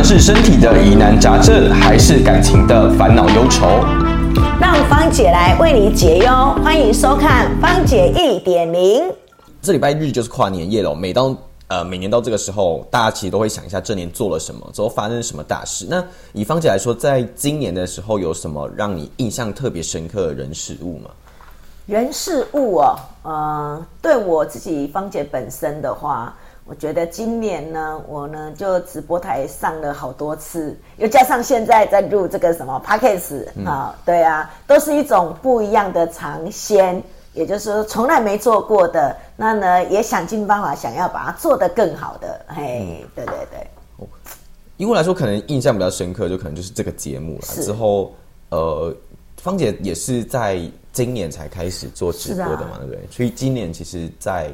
管是身体的疑难杂症，还是感情的烦恼忧愁，让芳姐来为你解忧。欢迎收看芳姐一点零。这礼拜日就是跨年夜了，每到呃每年到这个时候，大家其实都会想一下这年做了什么，之后发生什么大事。那以芳姐来说，在今年的时候有什么让你印象特别深刻的人事物吗？人事物哦，呃，对我自己芳姐本身的话，我觉得今年呢，我呢就直播台上了好多次，又加上现在在录这个什么 p a c k a g e 啊，对啊，都是一种不一样的尝鲜，也就是说从来没做过的，那呢也想尽办法想要把它做得更好的，嘿，对对对。以我来说，可能印象比较深刻，就可能就是这个节目了。之后，呃，芳姐也是在。今年才开始做直播的嘛，对不对？所以今年其实，在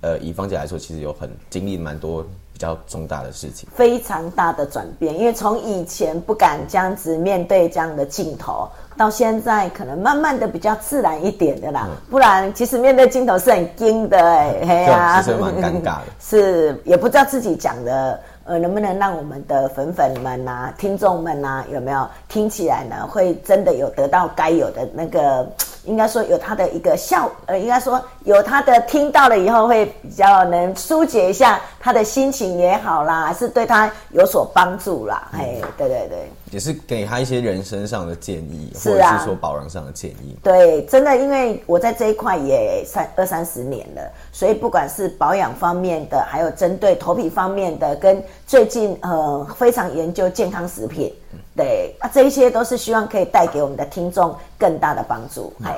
呃以芳姐来说，其实有很经历蛮多比较重大的事情，非常大的转变。因为从以前不敢这样子面对这样的镜头，到现在可能慢慢的比较自然一点的啦。不然其实面对镜头是很惊的，哎，嘿呀，其实蛮尴尬的，是也不知道自己讲的。呃，能不能让我们的粉粉们呐、听众们呐，有没有听起来呢？会真的有得到该有的那个，应该说有它的一个效，呃，应该说有他的听到了以后会比较能疏解一下他的心情也好啦，还是对他有所帮助啦。哎，对对对。也是给他一些人生上的建议，或者是说保养上的建议。对，真的，因为我在这一块也三二三十年了，所以不管是保养方面的，还有针对头皮方面的，跟最近呃非常研究健康食品，对啊，这一些都是希望可以带给我们的听众更大的帮助。哎，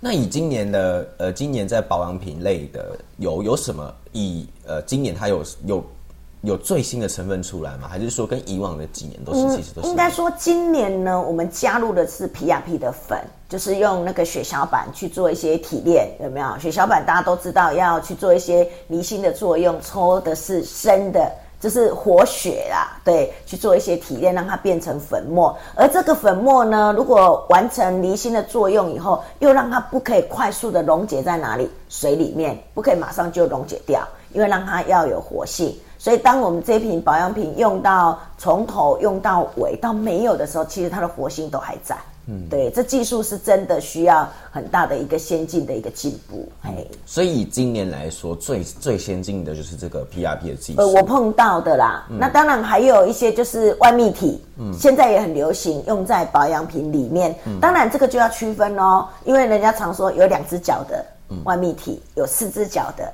那以今年的呃，今年在保养品类的有有什么？以呃，今年它有有。有最新的成分出来吗？还是说跟以往的几年都是其实都是？应该说今年呢，我们加入的是皮亚皮的粉，就是用那个血小板去做一些提炼，有没有？血小板大家都知道要去做一些离心的作用，抽的是生的，就是活血啦，对，去做一些提炼，让它变成粉末。而这个粉末呢，如果完成离心的作用以后，又让它不可以快速的溶解在哪里？水里面，不可以马上就溶解掉，因为让它要有活性。所以，当我们这瓶保养品用到从头用到尾到没有的时候，其实它的活性都还在。嗯，对，这技术是真的需要很大的一个先进的一个进步。嘿，所以以今年来说，最最先进的就是这个 PRP 的技术。呃，我碰到的啦。那当然还有一些就是外泌体，嗯，现在也很流行用在保养品里面。当然这个就要区分哦，因为人家常说有两只脚的外泌体，有四只脚的，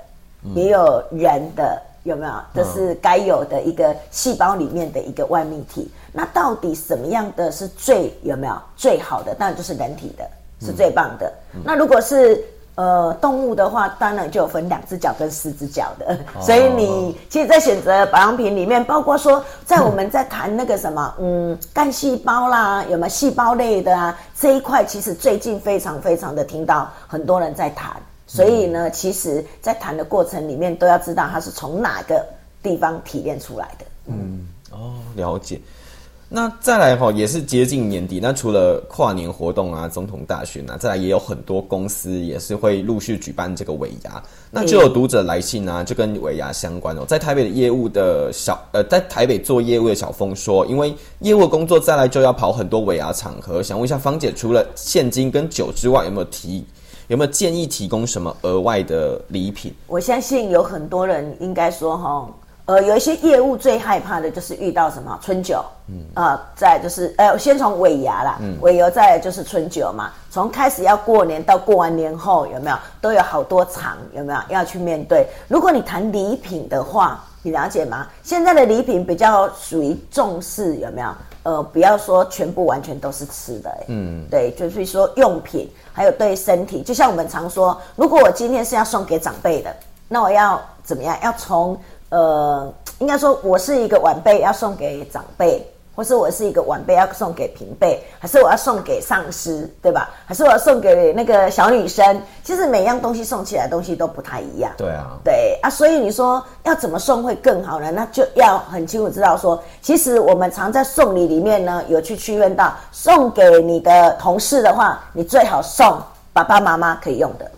也有人的。有没有？这是该有的一个细胞里面的一个外泌体。那到底什么样的是最有没有最好的？当然就是人体的，是最棒的。那如果是呃动物的话，当然就有分两只脚跟四只脚的。所以你其实，在选择保养品里面，包括说，在我们在谈那个什么，嗯，干细胞啦，有没有细胞类的啊？这一块其实最近非常非常的听到很多人在谈。所以呢，其实，在谈的过程里面，都要知道它是从哪个地方提炼出来的。嗯，哦，了解。那再来哈，也是接近年底，那除了跨年活动啊、总统大选啊，再来也有很多公司也是会陆续举办这个尾牙。那就有读者来信啊，就跟尾牙相关哦。在台北的业务的小呃，在台北做业务的小峰说，因为业务工作再来就要跑很多尾牙场合，想问一下芳姐，除了现金跟酒之外，有没有提？有没有建议提供什么额外的礼品？我相信有很多人应该说哈，呃，有一些业务最害怕的就是遇到什么春酒，嗯啊，再就是呃，先从尾牙啦，嗯尾牙再就是春酒嘛。从开始要过年到过完年后，有没有都有好多场，有没有要去面对？如果你谈礼品的话，你了解吗？现在的礼品比较属于重视，有没有？呃，不要说全部完全都是吃的，嗯，对，就是说用品，还有对身体，就像我们常说，如果我今天是要送给长辈的，那我要怎么样？要从呃，应该说我是一个晚辈，要送给长辈。或是我是一个晚辈要送给平辈，还是我要送给上司，对吧？还是我要送给那个小女生？其实每样东西送起来东西都不太一样。对啊，对啊，所以你说要怎么送会更好呢？那就要很清楚知道说，其实我们常在送礼里面呢，有去区分到送给你的同事的话，你最好送爸爸妈妈可以用的，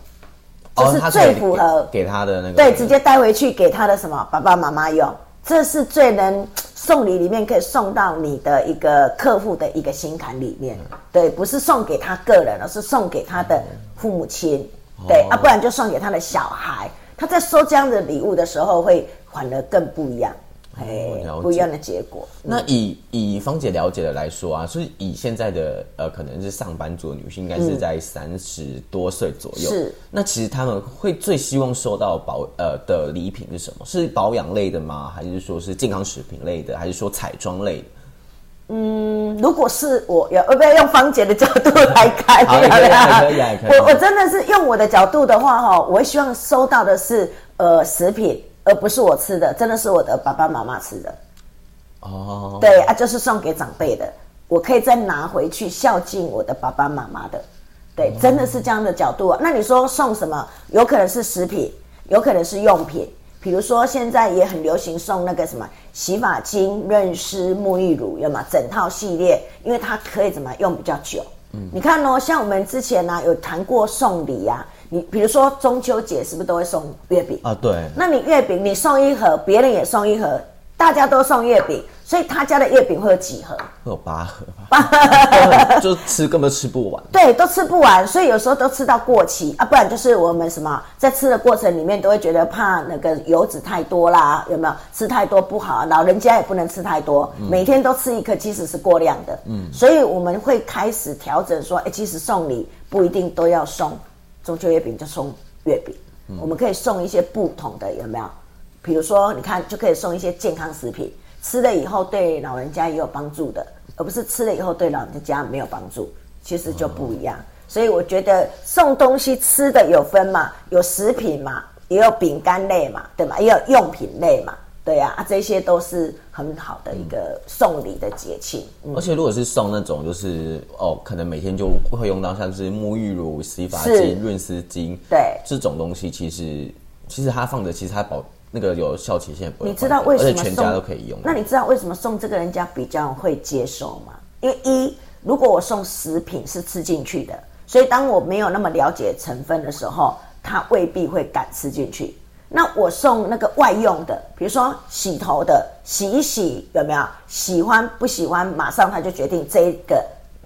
就是最符合给他的那个，对，直接带回去给他的什么爸爸妈妈用。这是最能送礼里面可以送到你的一个客户的一个心坎里面。对，不是送给他个人，而是送给他的父母亲。对啊，不然就送给他的小孩。他在收这样的礼物的时候，会反而更不一样。哎，不一样的结果。那以以芳姐了解的来说啊，所以以现在的呃，可能是上班族的女性，应该是在三十多岁左右。是。那其实他们会最希望收到保呃的礼品是什么？是保养类的吗？还是说是健康食品类的？还是说彩妆类的？嗯，如果是我要，要不要用芳姐的角度来看？可以，可以，可以。我我真的是用我的角度的话，哈，我希望收到的是呃食品。而不是我吃的，真的是我的爸爸妈妈吃的。哦，对啊，就是送给长辈的，我可以再拿回去孝敬我的爸爸妈妈的。对，真的是这样的角度。啊那你说送什么？有可能是食品，有可能是用品。比如说现在也很流行送那个什么洗发精、润湿、沐浴乳，有吗？整套系列，因为它可以怎么用比较久。嗯，你看哦，像我们之前呢有谈过送礼呀。你比如说中秋节是不是都会送月饼啊？对，那你月饼你送一盒，别人也送一盒，大家都送月饼，所以他家的月饼会有几盒？会有八盒吧？就吃根本吃不完。对，都吃不完，所以有时候都吃到过期啊，不然就是我们什么在吃的过程里面都会觉得怕那个油脂太多啦，有没有？吃太多不好，老人家也不能吃太多，每天都吃一颗其实是过量的。嗯，所以我们会开始调整说，哎，其实送礼不一定都要送。中秋月饼就送月饼，我们可以送一些不同的，有没有？比如说，你看就可以送一些健康食品，吃了以后对老人家也有帮助的，而不是吃了以后对老人家没有帮助，其实就不一样。所以我觉得送东西吃的有分嘛，有食品嘛，也有饼干类嘛，对吗？也有用品类嘛。对呀，啊，这些都是很好的一个送礼的节庆。而且如果是送那种，就是哦，可能每天就会用到，像是沐浴乳、洗发精、润丝巾，对这种东西，其实其实它放的，其实它保那个有效期限不会。你知道为什么全家都可以用？那你知道为什么送这个人家比较会接受吗？因为一，如果我送食品是吃进去的，所以当我没有那么了解成分的时候，他未必会敢吃进去。那我送那个外用的，比如说洗头的，洗一洗有没有？喜欢不喜欢？马上他就决定这个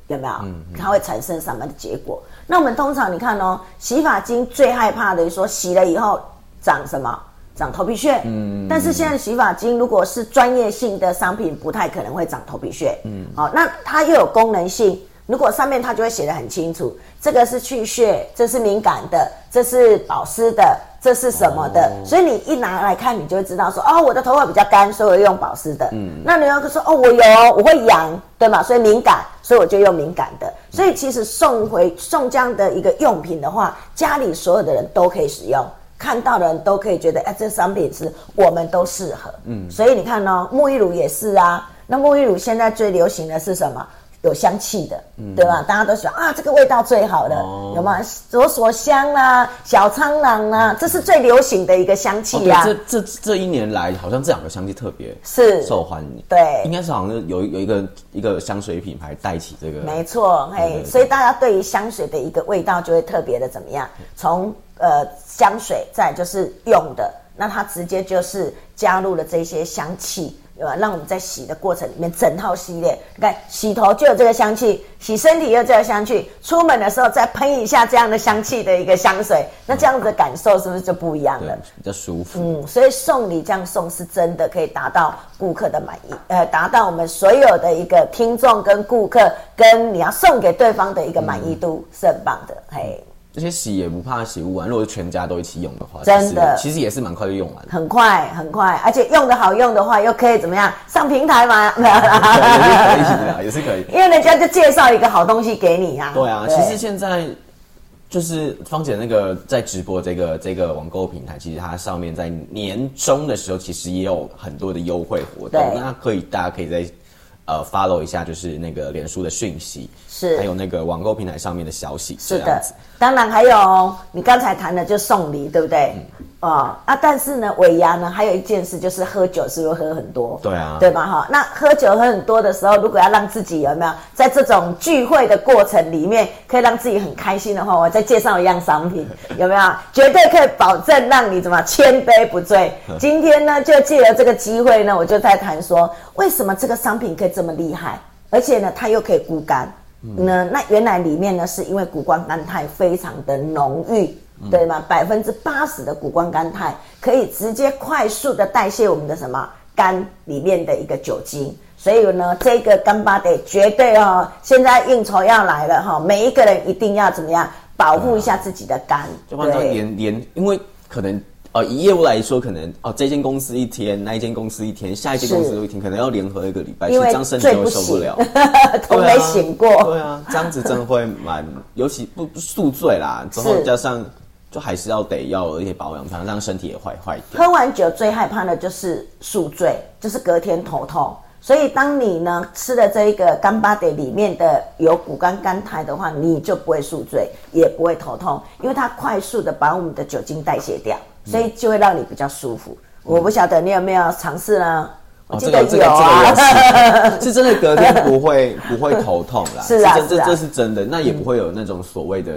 有没有？嗯，它会产生什么的结果？那我们通常你看哦，洗发精最害怕的说洗了以后长什么？长头皮屑。嗯，但是现在洗发精如果是专业性的商品，不太可能会长头皮屑。嗯，好，那它又有功能性，如果上面它就会写的很清楚，这个是去屑，这是敏感的，这是保湿的。这是什么的？所以你一拿来看，你就会知道说，哦，我的头发比较干，所以我用保湿的。嗯，那你要说，哦，我有，我会痒，对吗？所以敏感，所以我就用敏感的。所以其实送回送这样的一个用品的话，家里所有的人都可以使用，看到的人都可以觉得，哎，这商品是我们都适合。嗯，所以你看呢，沐浴乳也是啊。那沐浴乳现在最流行的是什么？有香气的，对吧？大家都喜欢啊，这个味道最好的，有吗？左锁香啦，小苍兰啦，这是最流行的一个香气呀。这这这一年来，好像这两个香气特别是受欢迎。对，应该是好像有有一个一个香水品牌带起这个。没错，嘿，所以大家对于香水的一个味道就会特别的怎么样？从呃香水再就是用的，那它直接就是加入了这些香气。对吧？让我们在洗的过程里面，整套系列，你看洗头就有这个香气，洗身体有这个香气，出门的时候再喷一下这样的香气的一个香水，那这样子的感受是不是就不一样了？比较舒服。嗯，所以送礼这样送是真的可以达到顾客的满意，呃，达到我们所有的一个听众跟顾客跟你要送给对方的一个满意度是很棒的，嘿。这些洗也不怕洗不完，如果是全家都一起用的话，真的其实也是蛮快就用完。很快很快，而且用的好用的话，又可以怎么样上平台吗？也是可以的，也是可以。因为人家就介绍一个好东西给你啊。对啊，其实现在就是芳姐那个在直播这个这个网购平台，其实它上面在年终的时候，其实也有很多的优惠活动，那可以大家可以在。呃，follow 一下就是那个脸书的讯息，是还有那个网购平台上面的消息，是的。当然还有你刚才谈的就送礼，对不对？啊啊！但是呢，尾牙呢，还有一件事就是喝酒，是不是喝很多？对啊对吧？哈，那喝酒喝很多的时候，如果要让自己有没有在这种聚会的过程里面，可以让自己很开心的话，我再介绍一样商品，有没有？绝对可以保证让你怎么千杯不醉。今天呢，就借了这个机会呢，我就在谈说，为什么这个商品可以这么厉害，而且呢，它又可以固肝。那那原来里面呢，是因为谷胱甘肽非常的浓郁。对吗？百分之八十的谷胱甘肽可以直接快速的代谢我们的什么肝里面的一个酒精，所以呢，这个干巴得绝对哦，现在应酬要来了哈，每一个人一定要怎么样保护一下自己的肝，就换成连连，因为可能。呃，以业务来说，可能哦，这间公司一天，那一间公司一天，下一间公司一天，可能要联合一个礼拜，因为这样身体会受不了，都没醒过。对啊，这样子真的会蛮，尤其不宿醉啦，之后加上就还是要得要一些保养，让身体也坏坏掉。喝完酒最害怕的就是宿醉，就是隔天头痛。所以，当你呢吃了这一个干巴得里面的有谷胱甘肽的话，你就不会宿醉，也不会头痛，因为它快速的把我们的酒精代谢掉，所以就会让你比较舒服。我不晓得你有没有尝试呢？我记得有啊，是真的隔天不会不会头痛啦，是啊，这这是真的，那也不会有那种所谓的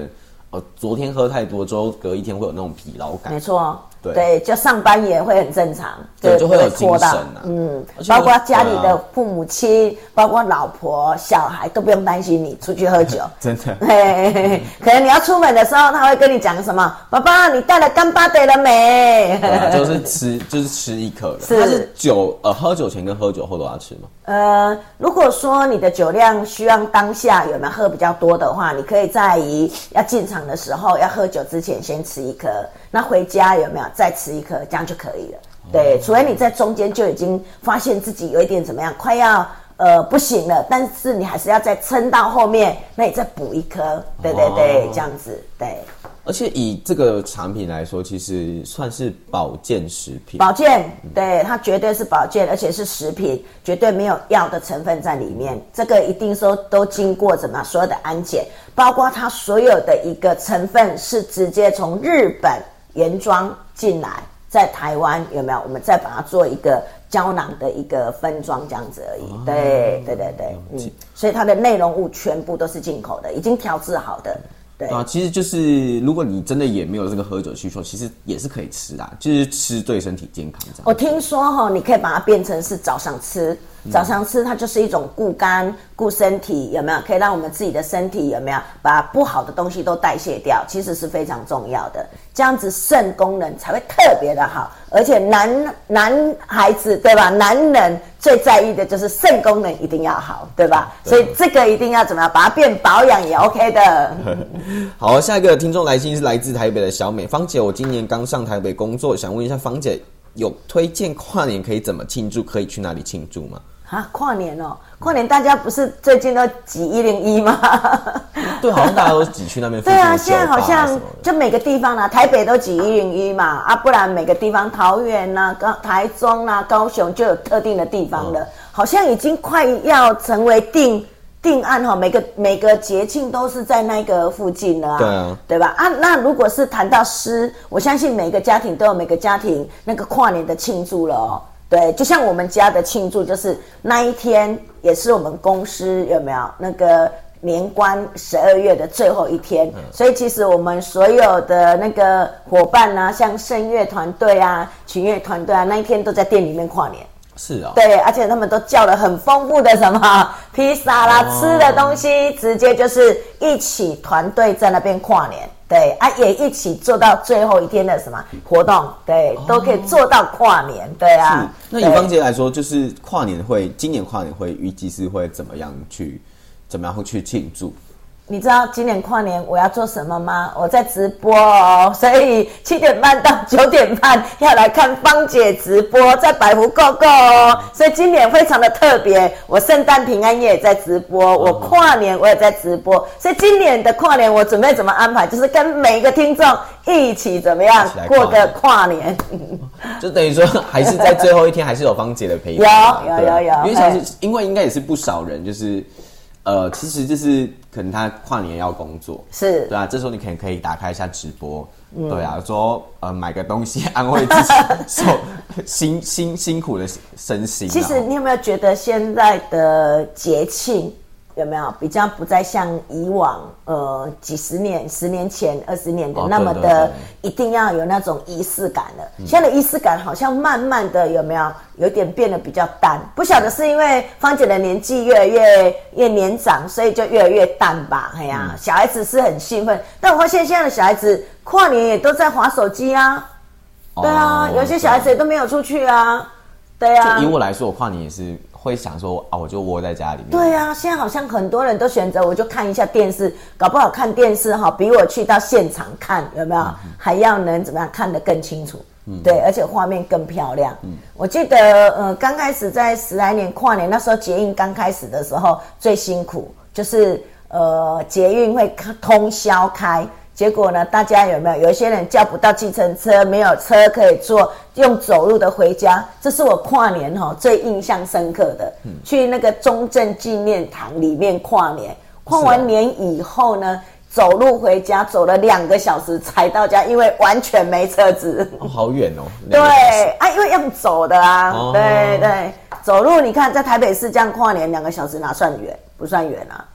哦，昨天喝太多之后，隔一天会有那种疲劳感，没错。对，就上班也会很正常，对，就会有精神啊。嗯，包括家里的父母亲，包括老婆、小孩都不用担心你出去喝酒。真的，嘿，可能你要出门的时候，他会跟你讲什么？爸爸，你带了干巴得了没？就是吃，就是吃一颗。是酒，呃，喝酒前跟喝酒后都要吃吗？呃，如果说你的酒量需要当下有没有喝比较多的话，你可以在于要进场的时候要喝酒之前先吃一颗。那回家有没有再吃一颗，这样就可以了。对，除非你在中间就已经发现自己有一点怎么样，快要呃不行了，但是你还是要再撑到后面，那你再补一颗。对对对，这样子对。而且以这个产品来说，其实算是保健食品。保健，对它绝对是保健，而且是食品，绝对没有药的成分在里面。这个一定说都经过怎么所有的安检，包括它所有的一个成分是直接从日本。原装进来，在台湾有没有？我们再把它做一个胶囊的一个分装，这样子而已。对对对对，嗯，所以它的内容物全部都是进口的，已经调制好的。对啊，其实就是如果你真的也没有这个喝酒需求，其实也是可以吃的，就是吃对身体健康这样。我听说哈，你可以把它变成是早上吃。早上吃它就是一种固肝、固身体，有没有？可以让我们自己的身体有没有把不好的东西都代谢掉？其实是非常重要的，这样子肾功能才会特别的好。而且男男孩子对吧？男人最在意的就是肾功能一定要好，对吧？所以这个一定要怎么样把它变保养也 OK 的。好，下一个听众来信是来自台北的小美芳姐，我今年刚上台北工作，想问一下芳姐，有推荐跨年可以怎么庆祝？可以去哪里庆祝吗？啊，跨年哦，跨年大家不是最近都挤一零一吗？对，好像大家都挤去那边。对啊，现在好像就每个地方啊，台北都挤一零一嘛，啊，不然每个地方，桃园呐、高台中啊、高雄就有特定的地方了，好像已经快要成为定定案哈，每个每个节庆都是在那个附近了啊，对啊，对吧？啊，那如果是谈到诗，我相信每个家庭都有每个家庭那个跨年的庆祝了哦。对，就像我们家的庆祝，就是那一天也是我们公司有没有那个年关十二月的最后一天，所以其实我们所有的那个伙伴啊，像声乐团队啊、群乐团队啊，那一天都在店里面跨年。是啊，对，而且他们都叫了很丰富的什么 披萨啦、吃的东西，直接就是一起团队在那边跨年。对啊，也一起做到最后一天的什么活动？对，都可以做到跨年。对啊，那以方姐来说，就是跨年会，今年跨年会预计是会怎么样去，怎么样会去庆祝？你知道今年跨年我要做什么吗？我在直播哦，所以七点半到九点半要来看芳姐直播，在百福购购哦。所以今年非常的特别，我圣诞平安夜也在直播，我跨年我也在直播。所以今年的跨年我准备怎么安排？就是跟每一个听众一起怎么样过个跨年？就等于说还是在最后一天，还是有芳姐的陪伴。有有有有，因为其实因为应该也是不少人，就是。呃，其实就是可能他跨年要工作，是。对啊，这时候你可能可以打开一下直播，对啊，说呃买个东西安慰自己 受辛辛辛苦的身心啊。其实你有没有觉得现在的节庆有没有比较不再像以往呃几十年、十年前、二十年的哦那么的一定要有那种仪式感了？现在的仪式感好像慢慢的有没有有点变得比较淡？不晓得是因为芳姐的年纪越来越越年长，所以就越来越淡吧？哎呀，嗯小孩子是很兴奋，但我发现现在的小孩子跨年也都在划手机啊。对啊，哦有些小孩子也都没有出去啊。对啊，以我来说，我跨年也是会想说啊，我就窝在家里面。对啊，现在好像很多人都选择，我就看一下电视，搞不好看电视哈，比我去到现场看有没有、还要能怎么样看得更清楚？嗯对，而且画面更漂亮。嗯我记得呃，刚开始在十来年跨年那时候，捷运刚开始的时候最辛苦，就是呃捷运会通宵开。结果呢？大家有没有？有一些人叫不到计程车，没有车可以坐，用走路的回家。这是我跨年哈、最印象深刻的。去那个中正纪念堂里面跨年，跨完年以后呢，走路回家，走了两个小时才到家，因为完全没车子。哦，好远哦。对啊，因为用走的啊，哦对对，走路你看在台北市这样跨年两个小时哪算远？不算远啊。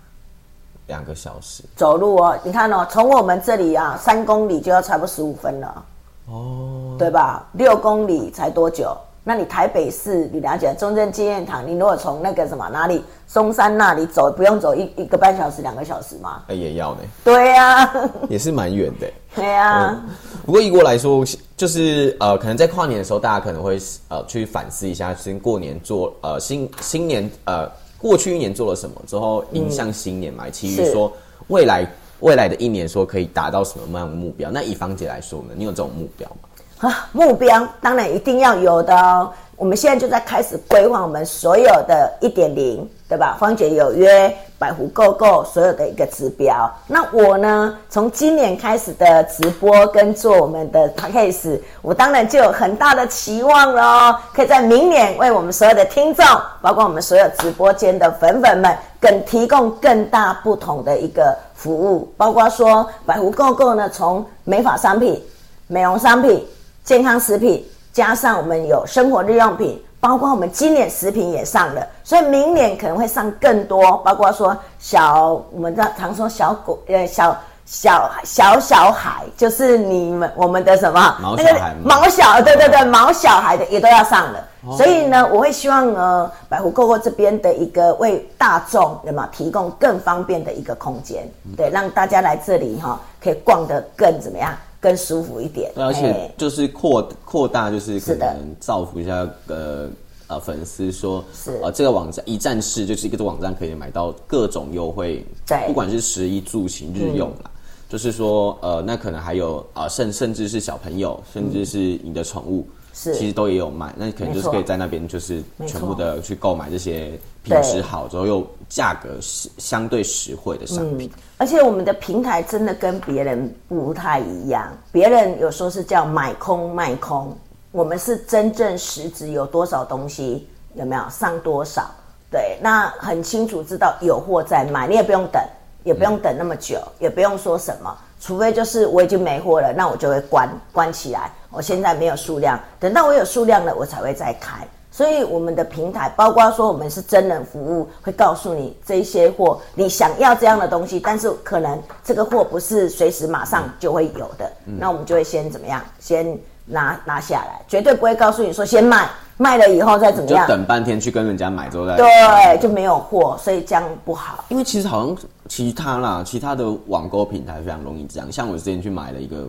两个小时走路哦，你看哦，从我们这里啊三公里就要差不多十五分了，哦，对吧？六公里才多久？那你台北市，你了解中正纪念堂，你如果从那个什么哪里松山那里走，不用走一一个半小时、两个小时吗？哎也要呢，对呀、也是蛮远的。对呀、不过以我来说，就是呃，可能在跨年的时候，大家可能会呃去反思一下，先过年做呃新新年呃过去一年做了什么，之后迎向新年嘛，其余说未来未来的一年说可以达到什么样的目标？那以芳姐来说呢，你有这种目标吗？啊，目标当然一定要有的哦。我们现在就在开始规划我们所有的一点零，对吧？芳姐有约百湖购购所有的一个指标。那我呢，从今年开始的直播跟做我们的 p a c k a g e 我当然就有很大的期望喽，可以在明年为我们所有的听众，包括我们所有直播间的粉粉们，更提供更大不同的一个服务，包括说百湖购购呢，从美发商品、美容商品。健康食品，加上我们有生活日用品，包括我们今年食品也上了，所以明年可能会上更多，包括说小，我们常说小狗，呃，小小小小孩，就是你们我们的什么毛那个小孩吗毛小，对对对，毛小孩的也都要上了。所以呢，我会希望呃，百湖购购这边的一个为大众那么提供更方便的一个空间，对，让大家来这里哈、可以逛得更怎么样，更舒服一点。对，而且哎就是扩扩大，就是可能造福一下呃呃粉丝说，是呃这个网站一站式就是一个网站可以买到各种优惠，对嗯不管是食衣住行日用啦。就是说，呃，那可能还有啊、呃甚甚至是小朋友，甚至是你的宠物，嗯是其实都也有卖。那可能就是可以在那边就是全部的去购买这些品对质好之后又价格实相对实惠的商品。而且我们的平台真的跟别人不太一样，别人有时候是叫买空卖空，我们是真正实质有多少东西，有没有上多少？对，那很清楚知道有货在卖，你也不用等，也不用等那么久，也不用说什么，除非就是我已经没货了，那我就会关关起来。我现在没有数量，等到我有数量了，我才会再开。所以我们的平台，包括说我们是真人服务，会告诉你这些货，你想要这样的东西，但是可能这个货不是随时马上就会有的，那我们就会先怎么样，先拿拿下来，绝对不会告诉你说先卖，卖了以后再怎么就样，等半天去跟人家买之后再对，就没有货，所以这样不好。因为其实好像其他啦，其他的网购平台非常容易这样。像我之前去买了一个，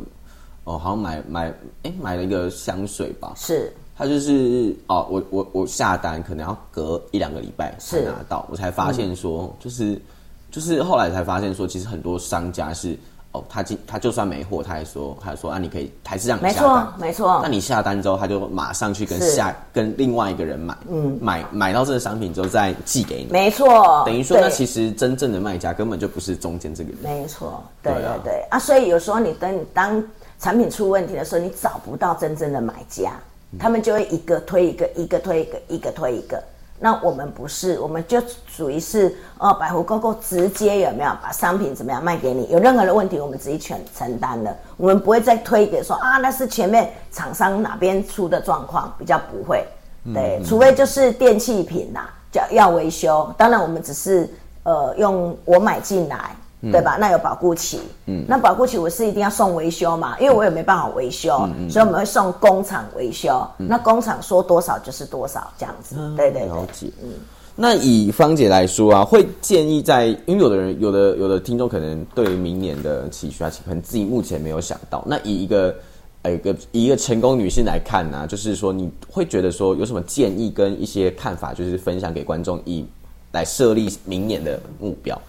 哦，好像买买哎买了一个香水吧，是。它就是哦，我我我下单可能要隔一两个礼拜才是。拿到，我才发现说，就是就是后来才发现说，其实很多商家是哦，他今他就算没货，他还说他还说啊，你可以还是让你没错下单，没错那你下单之后，他就马上去跟下跟另外一个人买，嗯，买买到这个商品之后再寄给你，没错，等于说，那其实真正的卖家根本就不是中间这个人。没错，对对对啊，所以有时候你等你当产品出问题的时候，你找不到真正的买家，他们就会一个推一个，一个推一个，一个推一个。那我们不是，我们就属于是呃百货购购直接有没有把商品怎么样卖给你？有任何的问题，我们自己全承担的，我们不会再推给说啊，那是前面厂商哪边出的状况，比较不会。对，除非就是电器品呐，叫要维修，当然我们只是呃用我买进来。对吧？那有保固期，嗯，那保固期我是一定要送维修嘛，因为我也没办法维修，所以我们会送工厂维修。那工厂说多少就是多少，这样子。对对了解。嗯，那以芳姐来说啊，会建议在，因为有的人，有的有的听众可能对明年的期许啊，可能自己目前没有想到。那以一个呃一个以一个成功女性来看呢，就是说你会觉得说有什么建议跟一些看法，就是分享给观众，以来设立明年的目标。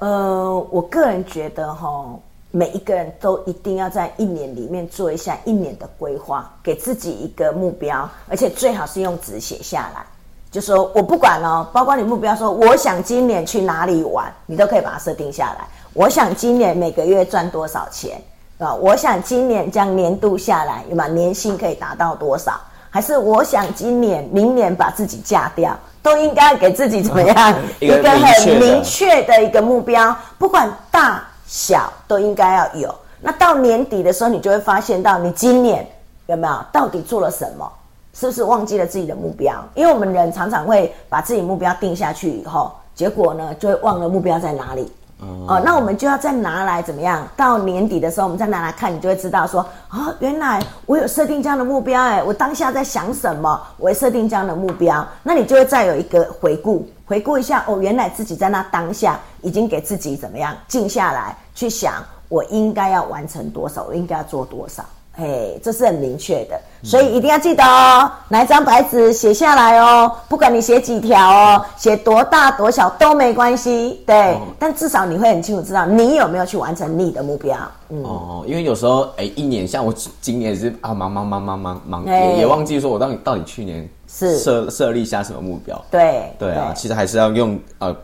呃，我个人觉得哈，每一个人都一定要在一年里面做一下一年的规划，给自己一个目标，而且最好是用纸写下来。就说我不管哦，包括你目标说，我想今年去哪里玩，你都可以把它设定下来。我想今年每个月赚多少钱啊？我想今年这样年度下来，有吗？年薪可以达到多少？还是我想今年、明年把自己嫁掉？都应该给自己怎么样 一个很明确的一个目标，不管大小都应该要有。那到年底的时候，你就会发现到你今年有没有到底做了什么，是不是忘记了自己的目标？因为我们人常常会把自己目标定下去以后，结果呢就会忘了目标在哪里。哦，那我们就要再拿来怎么样？到年底的时候，我们再拿来看，你就会知道说，啊，原来我有设定这样的目标，哎，我当下在想什么？我设定这样的目标，那你就会再有一个回顾，回顾一下，哦，原来自己在那当下已经给自己怎么样静下来去想，我应该要完成多少，我应该要做多少。哎，这是很明确的，所以一定要记得哦，拿一张白纸写下来哦，不管你写几条哦，写多大多小都没关系，对，但至少你会很清楚知道你有没有去完成你的目标。嗯，哦，因为有时候哎，一年像我今年是啊，忙忙忙忙忙忙，也也忘记说我到底到底去年是设设立下什么目标。对对啊，其实还是要用呃。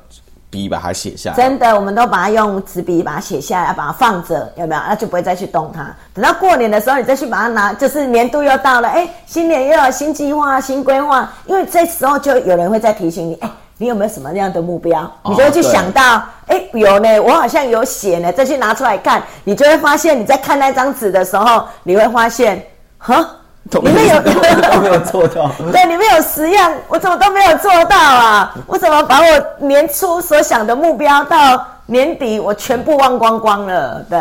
笔把它写下来，真的，我们都把它用纸笔把它写下来，把它放着，有没有？那就不会再去动它。等到过年的时候，你再去把它拿，就是年度又到了，哎，新年又有新计划、新规划。因为这时候就有人会再提醒你，哎，你有没有什么样的目标？你就会去想到，哎，有呢，我好像有写呢，再去拿出来看，你就会发现，你在看那张纸的时候，你会发现，哈。你们有 都没有做到？对，你们有十样，我怎么都没有做到啊？我怎么把我年初所想的目标到年底我全部忘光光了？对，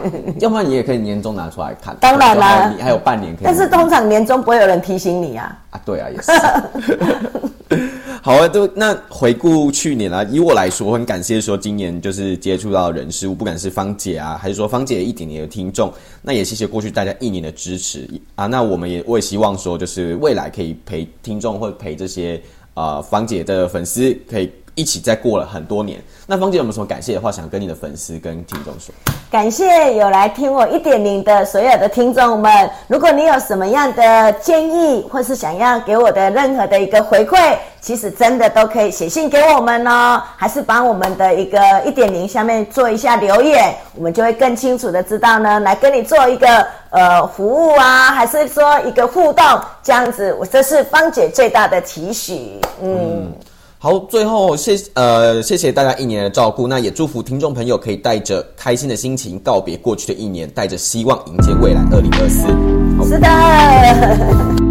要不然你也可以年终拿出来看。当然啦，你还有半年可以。但是通常年终不会有人提醒你啊。啊，对啊，也是。好啊，都那回顾去年啊，以我来说，很感谢说今年就是接触到人事物，不管是芳姐啊，还是说芳姐一点点的听众，那也谢谢过去大家一年的支持啊。那我们也我也希望说，就是未来可以陪听众或陪这些啊芳姐的粉丝可以。一起再过了很多年，那芳姐有没有什么感谢的话想跟你的粉丝跟听众说？感谢有来听我一点零的所有的听众们，如果你有什么样的建议，或是想要给我的任何的一个回馈，其实真的都可以写信给我们哦，还是帮我们的一个一点零下面做一下留言，我们就会更清楚的知道呢，来跟你做一个呃服务啊，还是说一个互动这样子，我这是芳姐最大的期许，嗯。好，最后谢呃谢谢大家一年的照顾，那也祝福听众朋友可以带着开心的心情告别过去的一年，带着希望迎接未来二零二四。是的。